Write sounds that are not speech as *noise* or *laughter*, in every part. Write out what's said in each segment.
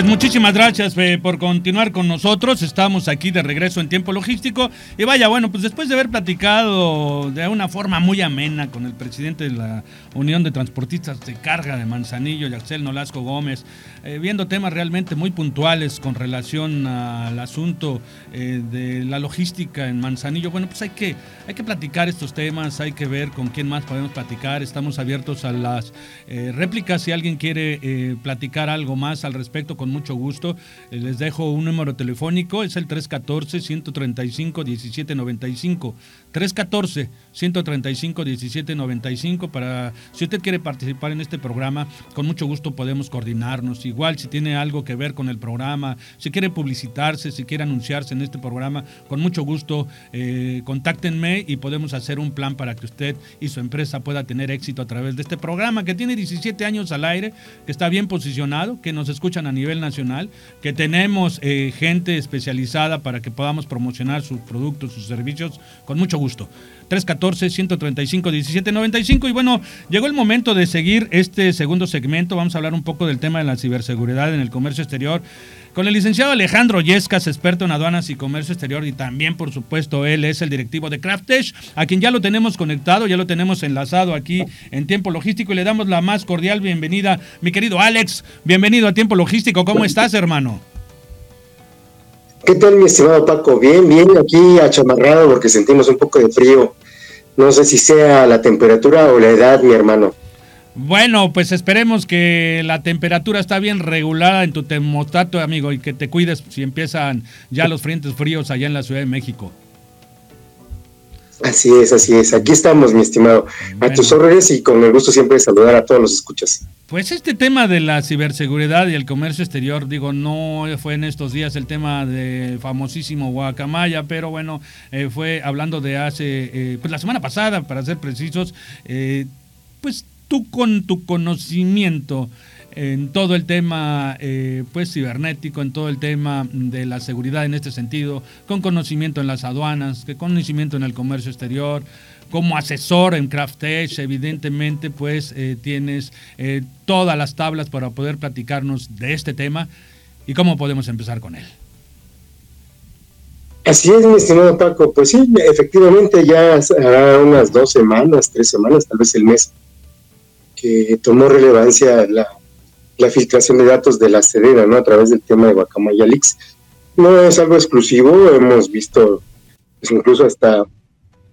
Pues muchísimas gracias eh, por continuar con nosotros. Estamos aquí de regreso en tiempo logístico. Y vaya, bueno, pues después de haber platicado de una forma muy amena con el presidente de la Unión de Transportistas de Carga de Manzanillo, Yaxel Nolasco Gómez, eh, viendo temas realmente muy puntuales con relación al asunto eh, de la logística en Manzanillo. Bueno, pues hay que, hay que platicar estos temas, hay que ver con quién más podemos platicar. Estamos abiertos a las eh, réplicas. Si alguien quiere platicar algo más al respecto, con mucho gusto. les dejo un número telefónico, es el 314-135-1795. 314-135-1795 para si usted quiere participar en este programa, con mucho gusto podemos coordinarnos. Igual si tiene algo que ver con el programa, si quiere publicitarse, si quiere anunciarse en este programa, con mucho gusto eh, contáctenme y podemos hacer un plan para que usted y su empresa pueda tener éxito a través de este programa que tiene 17 años al aire, que está bien posicionado, que nos escuchan a nivel nacional, que tenemos eh, gente especializada para que podamos promocionar sus productos, sus servicios, con mucho gusto. 314-135-1795. Y bueno, llegó el momento de seguir este segundo segmento. Vamos a hablar un poco del tema de la ciberseguridad en el comercio exterior. Con el licenciado Alejandro Yescas, experto en aduanas y comercio exterior, y también, por supuesto, él es el directivo de Craftesh, a quien ya lo tenemos conectado, ya lo tenemos enlazado aquí en Tiempo Logístico y le damos la más cordial bienvenida. Mi querido Alex, bienvenido a Tiempo Logístico. ¿Cómo estás, hermano? ¿Qué tal, mi estimado Paco? Bien, bien, aquí achamarrado porque sentimos un poco de frío. No sé si sea la temperatura o la edad, mi hermano. Bueno, pues esperemos que la temperatura está bien regulada en tu termostato, amigo, y que te cuides si empiezan ya los frentes fríos allá en la Ciudad de México. Así es, así es. Aquí estamos, mi estimado. A tus órdenes y con el gusto siempre de saludar a todos los escuchas. Pues este tema de la ciberseguridad y el comercio exterior, digo, no fue en estos días el tema del famosísimo Guacamaya, pero bueno, eh, fue hablando de hace, eh, pues la semana pasada, para ser precisos, eh, pues tú con tu conocimiento en todo el tema eh, pues cibernético, en todo el tema de la seguridad en este sentido, con conocimiento en las aduanas, con conocimiento en el comercio exterior, como asesor en Craftech, evidentemente pues eh, tienes eh, todas las tablas para poder platicarnos de este tema y cómo podemos empezar con él. Así es, mi estimado Paco. Pues sí, efectivamente ya hará unas dos semanas, tres semanas, tal vez el mes, que tomó relevancia la la filtración de datos de la Sedena, ¿no? A través del tema de Guacamaya Leaks. No es algo exclusivo, hemos visto pues, incluso hasta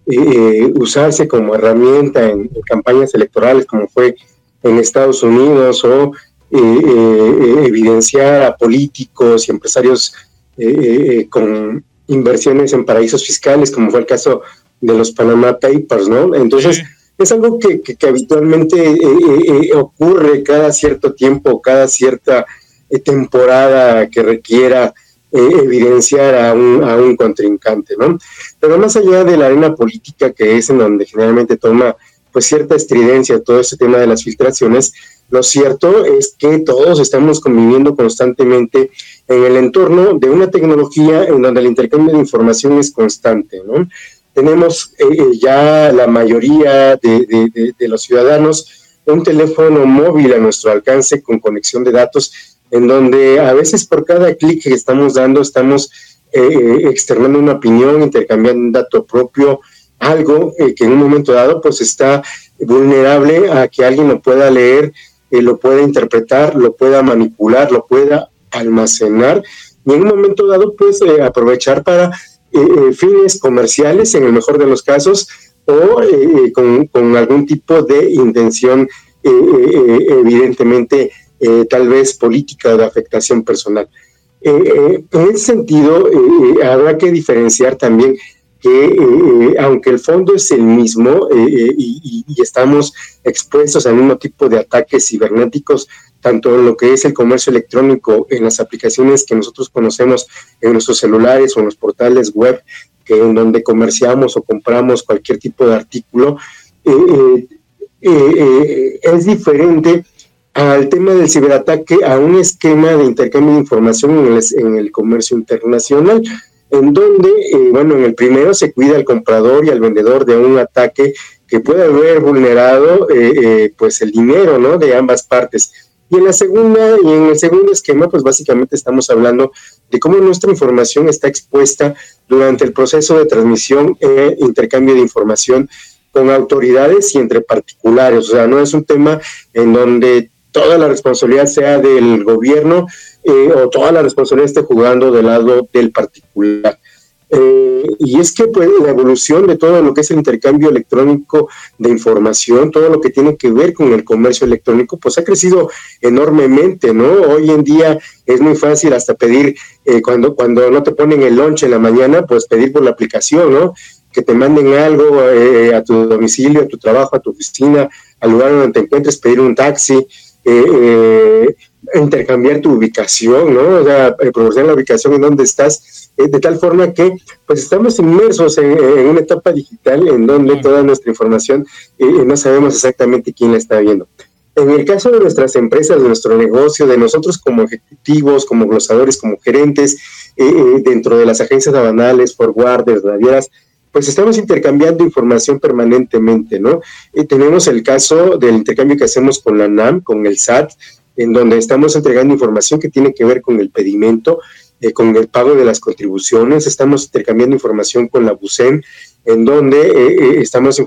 eh, usarse como herramienta en, campañas electorales, como fue en Estados Unidos, o eh, eh, evidenciar a políticos y empresarios con inversiones en paraísos fiscales, como fue el caso de los Panama Papers, ¿no? Entonces, es algo que, habitualmente eh, eh, eh, ocurre cada cierto tiempo, cada cierta temporada que requiera evidenciar a un, a un contrincante, ¿no? Pero más allá de la arena política, que es en donde generalmente toma pues cierta estridencia todo este tema de las filtraciones, lo cierto es que todos estamos conviviendo constantemente en el entorno de una tecnología en donde el intercambio de información es constante, ¿no? tenemos eh, eh, ya la mayoría de, los ciudadanos un teléfono móvil a nuestro alcance con conexión de datos, en donde a veces por cada clic que estamos dando estamos eh, externando una opinión, intercambiando un dato propio, algo eh, que en un momento dado pues está vulnerable a que alguien lo pueda leer, eh, lo pueda interpretar, lo pueda manipular, lo pueda almacenar. Y en un momento dado pues aprovechar para fines comerciales en el mejor de los casos o con, con, algún tipo de intención evidentemente tal vez política o de afectación personal. Eh, en ese sentido, eh, habrá que diferenciar también que eh, aunque el fondo es el mismo y, estamos expuestos al mismo tipo de ataques cibernéticos, tanto en lo que es el comercio electrónico, en las aplicaciones que nosotros conocemos en nuestros celulares o en los portales web, en donde comerciamos o compramos cualquier tipo de artículo, es diferente al tema del ciberataque a un esquema de intercambio de información en el, en el comercio internacional, en donde, eh, bueno, en el primero se cuida al comprador y al vendedor de un ataque que puede haber vulnerado, eh, eh, pues, el dinero, ¿no?, de ambas partes. Y en la segunda, y en el segundo esquema, pues básicamente estamos hablando de cómo nuestra información está expuesta durante el proceso de transmisión e intercambio de información con autoridades y entre particulares. O sea, no es un tema en donde toda la responsabilidad sea del gobierno eh, o toda la responsabilidad esté jugando del lado del particular. Eh, y es que pues, la evolución de todo lo que es el intercambio electrónico de información, todo lo que tiene que ver con el comercio electrónico, pues ha crecido enormemente, ¿no? Hoy en día es muy fácil hasta pedir, eh, cuando, cuando no te ponen el lunch en la mañana, pues pedir por la aplicación, ¿no? Que te manden algo a tu domicilio, a tu trabajo, a tu oficina, al lugar donde te encuentres, pedir un taxi, eh, intercambiar tu ubicación, ¿no? O sea, eh, proporcionar la ubicación en donde estás, eh, de tal forma que pues estamos inmersos en, una etapa digital en donde toda nuestra información no sabemos exactamente quién la está viendo. En el caso de nuestras empresas, de nuestro negocio, de nosotros como ejecutivos, como glosadores, como gerentes, dentro de las agencias aduanales, forwarders, navieras, pues estamos intercambiando información permanentemente, ¿no? Y tenemos el caso del intercambio que hacemos con la NAM, con el SAT, en donde estamos entregando información que tiene que ver con el pedimento, eh, con el pago de las contribuciones, estamos intercambiando información con la BUSEM, en donde eh, eh, estamos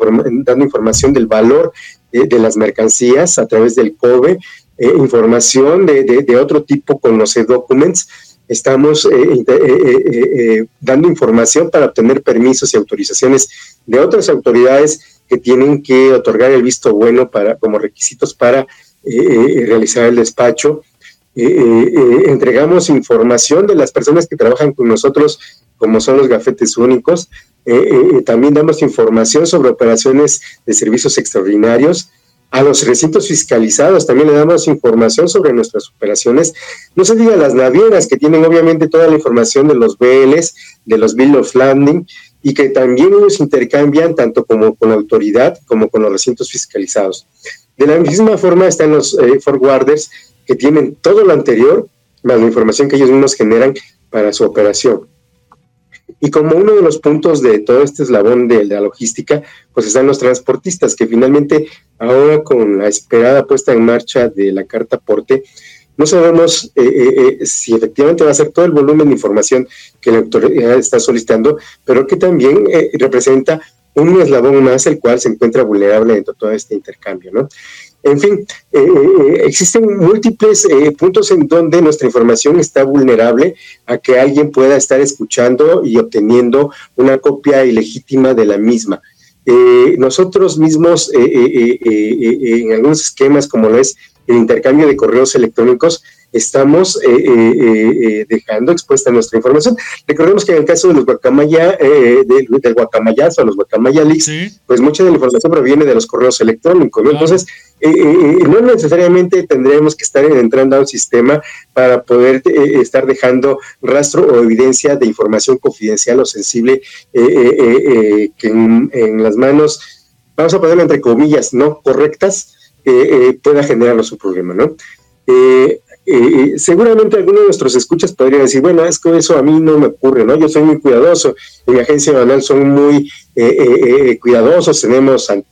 dando información del valor de las mercancías a través del COBE, información de, de, otro tipo con los e-documents, estamos eh, eh, eh, dando información para obtener permisos y autorizaciones de otras autoridades que tienen que otorgar el visto bueno para como requisitos para realizar el despacho. entregamos información de las personas que trabajan con nosotros, como son los gafetes únicos. también damos información sobre operaciones de servicios extraordinarios a los recintos fiscalizados también le damos información sobre nuestras operaciones. No se diga las navieras que tienen obviamente toda la información de los BLs, de los Bill of Landing y que también ellos intercambian tanto como con la autoridad como con los recintos fiscalizados. De la misma forma están los eh, forwarders que tienen todo lo anterior más la información que ellos mismos generan para su operación. Y como uno de los puntos de todo este eslabón de, la logística, pues están los transportistas, que finalmente ahora con la esperada puesta en marcha de la carta porte, no sabemos eh, eh, eh, si efectivamente va a ser todo el volumen de información que la autoridad está solicitando, pero que también representa un eslabón más el cual se encuentra vulnerable dentro de todo este intercambio, ¿no? En fin, eh, eh, existen múltiples eh, puntos en donde nuestra información está vulnerable a que alguien pueda estar escuchando y obteniendo una copia ilegítima de la misma. nosotros mismos, en algunos esquemas como lo es el intercambio de correos electrónicos, estamos eh, eh, eh, dejando expuesta nuestra información. Recordemos que en el caso de los guacamaya, del, del guacamayazo, los guacamaya pues mucha de la información proviene de los correos electrónicos, Entonces, no necesariamente tendremos que estar entrando a un sistema para poder estar dejando rastro o evidencia de información confidencial o sensible que en, en, las manos, vamos a ponerlo entre comillas, no correctas, pueda generarnos un problema, ¿no? Eh, seguramente algunos de nuestros escuchas podrían decir, bueno, es que eso a mí no me ocurre, ¿no? Yo soy muy cuidadoso, en mi agencia banal son muy eh, eh, cuidadosos, tenemos antivirus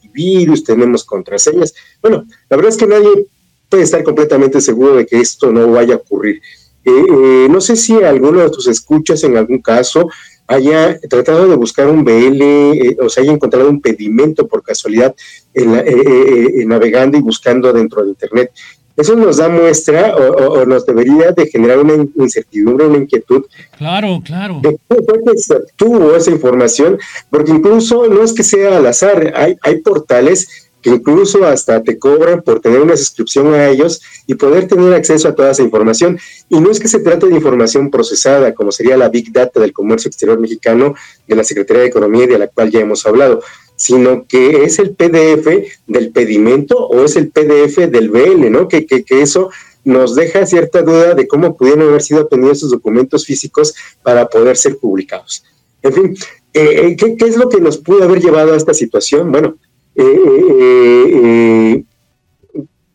tenemos contraseñas. Bueno, la verdad es que nadie puede estar completamente seguro de que esto no vaya a ocurrir. Eh, eh, no sé si alguno de tus escuchas en algún caso haya tratado de buscar un BL eh, o se haya encontrado un pedimento por casualidad en navegando y buscando dentro de Internet. Eso nos da muestra o, nos debería de generar una incertidumbre, una inquietud. Claro, claro. De cómo fue que se obtuvo esa información, porque incluso no es que sea al azar, hay, hay portales que incluso hasta te cobran por tener una suscripción a ellos y poder tener acceso a toda esa información. Y no es que se trate de información procesada, como sería la Big Data del comercio exterior mexicano de la Secretaría de Economía y de la cual ya hemos hablado, sino que es el PDF del pedimento o es el PDF del BL, ¿no? Que, que, eso nos deja cierta duda de cómo pudieron haber sido obtenidos esos documentos físicos para poder ser publicados. En fin, eh, eh, ¿qué, ¿qué, es lo que nos pudo haber llevado a esta situación? Bueno, eh,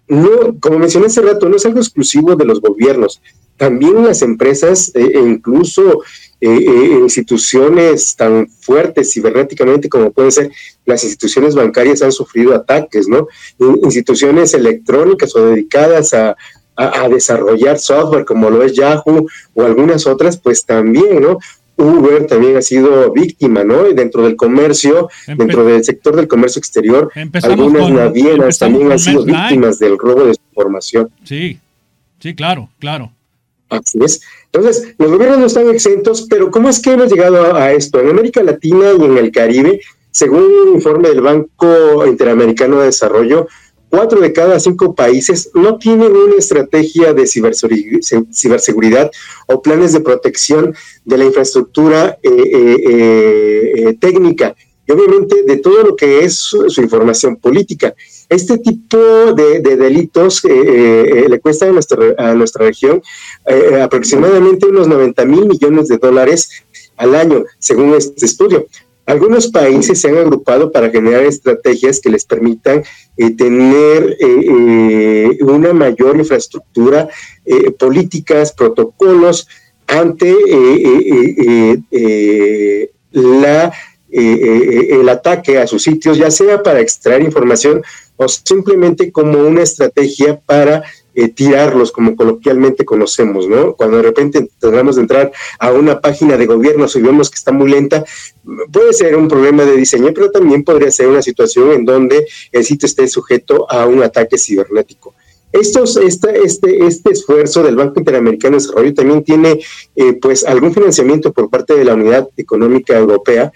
no, como mencioné hace rato, no es algo exclusivo de los gobiernos. También las empresas e incluso instituciones tan fuertes cibernéticamente como pueden ser las instituciones bancarias han sufrido ataques, ¿no? Instituciones electrónicas o dedicadas a, a, desarrollar software como lo es Yahoo o algunas otras, pues también, ¿no? Uber también ha sido víctima, ¿no? Y dentro del comercio, dentro del sector del comercio exterior, algunas navieras también han sido víctimas del robo de información. Sí, sí, claro, claro. Así es. Entonces, los gobiernos no están exentos, pero ¿cómo es que hemos llegado a, esto? En América Latina y en el Caribe, según un informe del Banco Interamericano de Desarrollo, cuatro de cada cinco países no tienen una estrategia de ciberseguridad o planes de protección de la infraestructura eh, eh, eh, técnica y obviamente de todo lo que es su, información política. Este tipo de, delitos le cuesta a nuestra, a nuestra región aproximadamente unos 90 mil millones de dólares al año, según este estudio. Algunos países se han agrupado para generar estrategias que les permitan eh, tener eh, eh, una mayor infraestructura, políticas, protocolos ante la, el ataque a sus sitios, ya sea para extraer información o simplemente como una estrategia para eh, tirarlos, como coloquialmente conocemos, ¿no? Cuando de repente tratamos de entrar a una página de gobierno y vemos que está muy lenta, puede ser un problema de diseño, pero también podría ser una situación en donde el sitio esté sujeto a un ataque cibernético. Estos, este, este, este esfuerzo del Banco Interamericano de Desarrollo también tiene eh, pues algún financiamiento por parte de la Unidad Económica Europea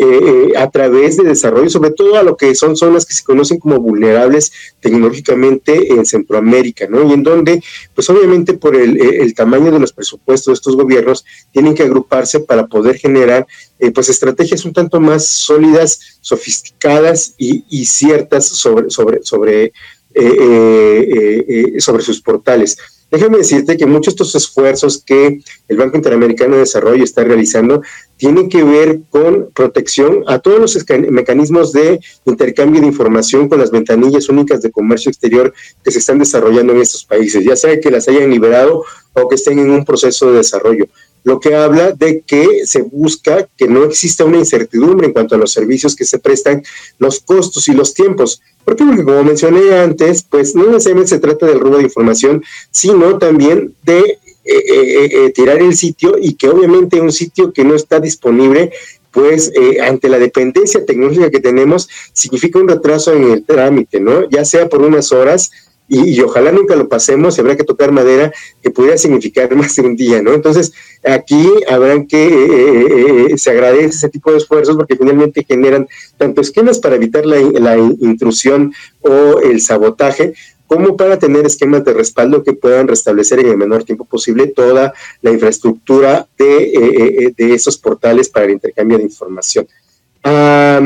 eh, a través de desarrollo, sobre todo a lo que son zonas que se conocen como vulnerables tecnológicamente en Centroamérica, ¿no? Y en donde, pues obviamente por el, eh, tamaño de los presupuestos de estos gobiernos, tienen que agruparse para poder generar, eh, pues, estrategias un tanto más sólidas, sofisticadas y, y ciertas sobre, sobre, sobre, sobre sus portales. Déjame decirte que muchos de estos esfuerzos que el Banco Interamericano de Desarrollo está realizando tienen que ver con protección a todos los mecanismos de intercambio de información con las ventanillas únicas de comercio exterior que se están desarrollando en estos países, ya sea que las hayan liberado o que estén en un proceso de desarrollo lo que habla de que se busca que no exista una incertidumbre en cuanto a los servicios que se prestan, los costos y los tiempos. Porque, como mencioné antes, pues no necesariamente se trata del robo de información, sino también de eh, eh, eh, tirar el sitio y que obviamente un sitio que no está disponible pues ante la dependencia tecnológica que tenemos, significa un retraso en el trámite, ¿no? Ya sea por unas horas, y, ojalá nunca lo pasemos, y habrá que tocar madera, que pudiera significar *laughs* más de un día, ¿no? Entonces, aquí habrán que, eh, eh, eh, se agradece ese tipo de esfuerzos porque finalmente generan tanto esquemas para evitar la, la intrusión o el sabotaje, como para tener esquemas de respaldo que puedan restablecer en el menor tiempo posible toda la infraestructura de, de esos portales para el intercambio de información. Ah,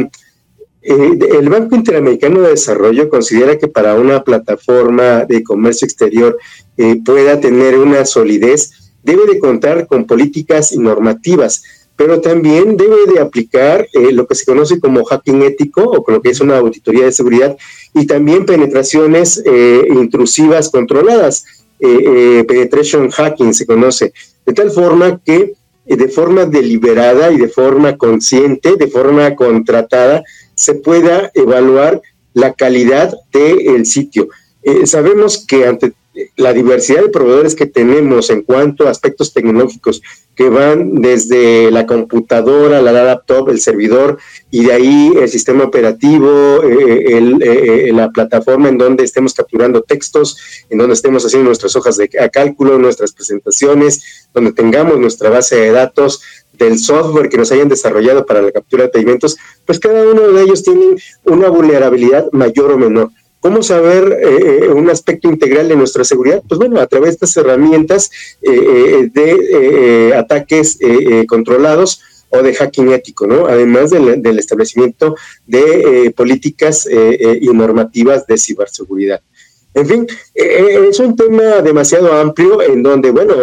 eh, el Banco Interamericano de Desarrollo considera que para una plataforma de comercio exterior eh, pueda tener una solidez, debe de contar con políticas y normativas, pero también debe de aplicar eh, lo que se conoce como hacking ético o lo que es una auditoría de seguridad y también penetraciones intrusivas controladas. penetration hacking se conoce, de tal forma que de forma deliberada y de forma consciente, de forma contratada, se pueda evaluar la calidad del sitio. Eh, sabemos que ante la diversidad de proveedores que tenemos en cuanto a aspectos tecnológicos que van desde la computadora, la laptop, el servidor y de ahí el sistema operativo, eh, eh, eh, la plataforma en donde estemos capturando textos, en donde estemos haciendo nuestras hojas de cálculo, nuestras presentaciones, donde tengamos nuestra base de datos del software que nos hayan desarrollado para la captura de pedimentos, pues cada uno de ellos tiene una vulnerabilidad mayor o menor. ¿Cómo saber eh, un aspecto integral de nuestra seguridad? Pues bueno, a través de estas herramientas eh, eh, de ataques controlados o de hacking ético, ¿no? Además del, del establecimiento de políticas y normativas de ciberseguridad. En fin, es un tema demasiado amplio en donde, bueno,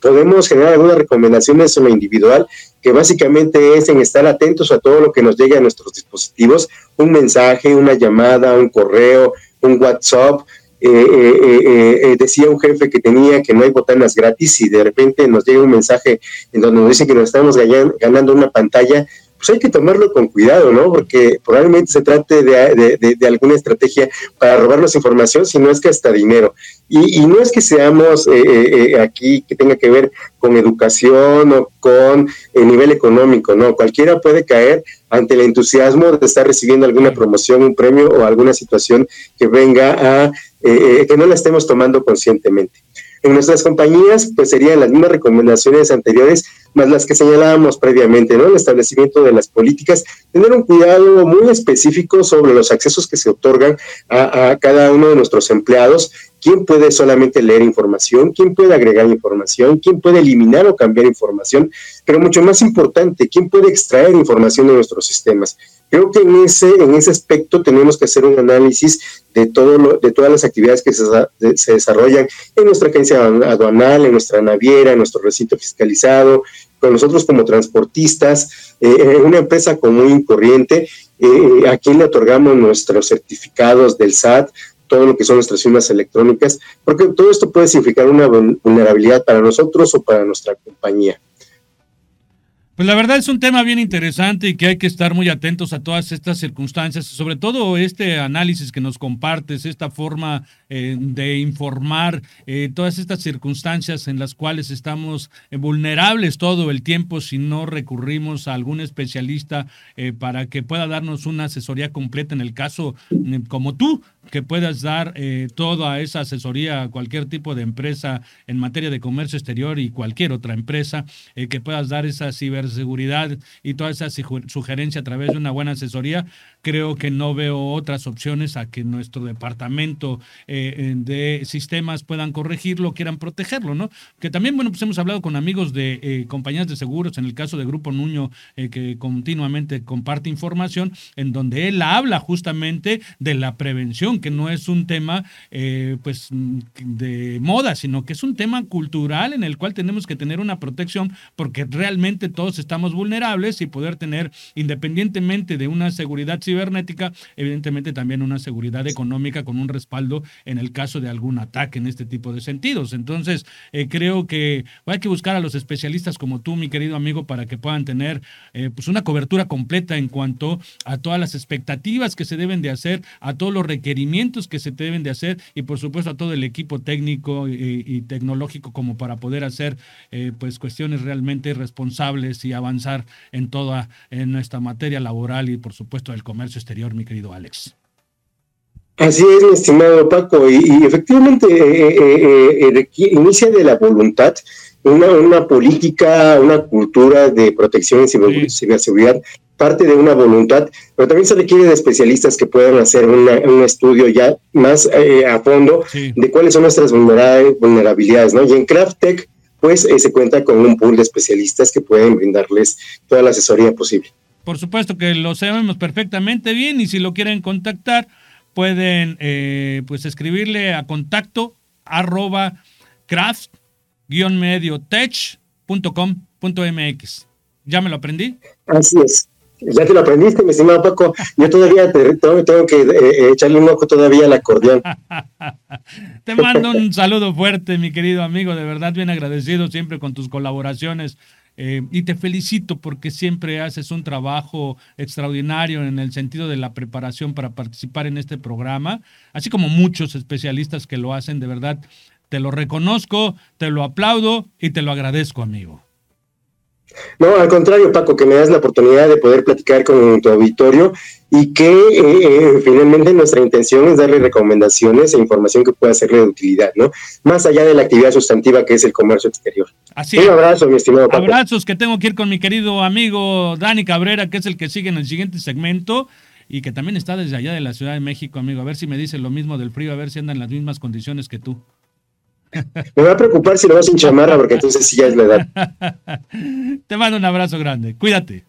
podemos generar algunas recomendaciones en lo individual que básicamente es en estar atentos a todo lo que nos llegue a nuestros dispositivos, un mensaje, una llamada, un correo, un WhatsApp. Eh, eh, eh, decía un jefe que tenía que no hay botanas gratis y de repente nos llega un mensaje en donde nos dice que nos estamos ganando una pantalla, pues hay que tomarlo con cuidado, ¿no? Porque probablemente se trate de, alguna estrategia para robarnos información, si no es que hasta dinero. Y, no es que seamos eh, eh, eh, aquí que tenga que ver con educación o con el nivel económico, no, cualquiera puede caer ante el entusiasmo de estar recibiendo alguna promoción, un premio o alguna situación que venga a que no la estemos tomando conscientemente. En nuestras compañías, pues serían las mismas recomendaciones anteriores, más las que señalábamos previamente, ¿no? El establecimiento de las políticas, tener un cuidado muy específico sobre los accesos que se otorgan a, a cada uno de nuestros empleados quién puede solamente leer información, quién puede agregar información, quién puede eliminar o cambiar información, pero mucho más importante, quién puede extraer información de nuestros sistemas. Creo que en ese, en ese aspecto tenemos que hacer un análisis de, todo lo, de todas las actividades que se, se, desarrollan en nuestra agencia aduanal, en nuestra naviera, en nuestro recinto fiscalizado, con nosotros como transportistas, eh, en una empresa común y corriente, eh, a quien le otorgamos nuestros certificados del SAT, todo lo que son nuestras firmas electrónicas, porque todo esto puede significar una vulnerabilidad para nosotros o para nuestra compañía. Pues la verdad es un tema bien interesante y que hay que estar muy atentos a todas estas circunstancias, sobre todo este análisis que nos compartes, esta forma eh, de informar, eh, todas estas circunstancias en las cuales estamos eh, vulnerables todo el tiempo si no recurrimos a algún especialista para que pueda darnos una asesoría completa en el caso como tú, que puedas dar toda esa asesoría a cualquier tipo de empresa en materia de comercio exterior y cualquier otra empresa, que puedas dar esa ciber seguridad y toda esa sugerencia a través de una buena asesoría, creo que no veo otras opciones a que nuestro departamento eh, de sistemas puedan corregirlo, quieran protegerlo, ¿no? Que también, bueno, pues hemos hablado con amigos de eh, compañías de seguros, en el caso de Grupo Nuño, eh, que continuamente comparte información, en donde él habla justamente de la prevención, que no es un tema, pues, de moda, sino que es un tema cultural en el cual tenemos que tener una protección, porque realmente todos estamos vulnerables y poder tener, independientemente de una seguridad cibernética, evidentemente también una seguridad económica con un respaldo en el caso de algún ataque en este tipo de sentidos. Entonces, eh, creo que hay que buscar a los especialistas como tú, mi querido amigo, para que puedan tener eh, pues una cobertura completa en cuanto a todas las expectativas que se deben de hacer, a todos los requerimientos que se deben de hacer y por supuesto a todo el equipo técnico y, tecnológico como para poder hacer eh, pues cuestiones realmente responsables y avanzar en toda en nuestra materia laboral y por supuesto el comercio exterior, mi querido Alex. Así es, mi estimado Paco, y, efectivamente eh, eh, eh, inicia de la voluntad una, una, política, una cultura de protección y ciberseguridad, parte de una voluntad, pero también se requiere de especialistas que puedan hacer un estudio ya más a fondo de cuáles son nuestras vulnerabilidades, ¿no? Y en CraftTech, pues se cuenta con un pool de especialistas que pueden brindarles toda la asesoría posible. Por supuesto que lo sabemos perfectamente bien y si lo quieren contactar pueden eh, pues escribirle a contacto arroba craft-mediotech.com.mx. ¿Ya me lo aprendí? Así es. Ya te lo aprendiste, mi estimado Paco. Yo todavía tengo, que eh, echarle un ojo todavía al acordeón. *laughs* te mando un saludo fuerte, mi querido amigo. De verdad, bien agradecido siempre con tus colaboraciones Eh, y te felicito porque siempre haces un trabajo extraordinario en el sentido de la preparación para participar en este programa, así como muchos especialistas que lo hacen, de verdad, te lo reconozco, te lo aplaudo y te lo agradezco, amigo. No, al contrario, Paco, que me das la oportunidad de poder platicar con tu auditorio y que eh, eh, finalmente nuestra intención es darle recomendaciones e información que pueda serle de utilidad, ¿no? Más allá de la actividad sustantiva que es el comercio exterior. Así Un abrazo, mi estimado Paco. Abrazos que tengo que ir con mi querido amigo Dani Cabrera, que es el que sigue en el siguiente segmento y que también está desde allá de la Ciudad de México, amigo. A ver si me dice lo mismo del frío, a ver si anda en las mismas condiciones que tú. Me va a preocupar si lo vas sin chamarra, porque entonces sí ya es la edad. *laughs* Te mando un abrazo grande. Cuídate.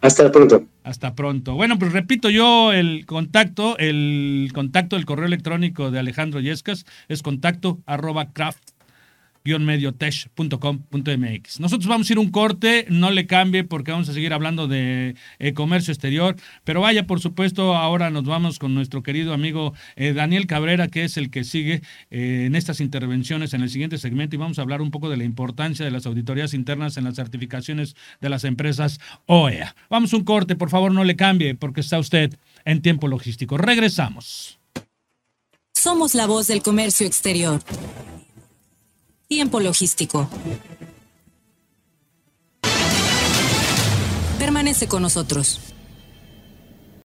Hasta pronto. Hasta pronto. Bueno, pues repito yo el contacto, el contacto del correo electrónico de Alejandro Yescas es contacto arroba craft mediotech.com.mx. Nosotros vamos a ir un corte, no le cambie porque vamos a seguir hablando de eh, comercio exterior, pero vaya, por supuesto, ahora nos vamos con nuestro querido amigo eh, Daniel Cabrera, que es el que sigue eh, en estas intervenciones en el siguiente segmento y vamos a hablar un poco de la importancia de las auditorías internas en las certificaciones de las empresas OEA. Vamos un corte, por favor, no le cambie porque está usted en tiempo logístico. Regresamos. Somos la voz del comercio exterior. Tiempo logístico. Permanece con nosotros.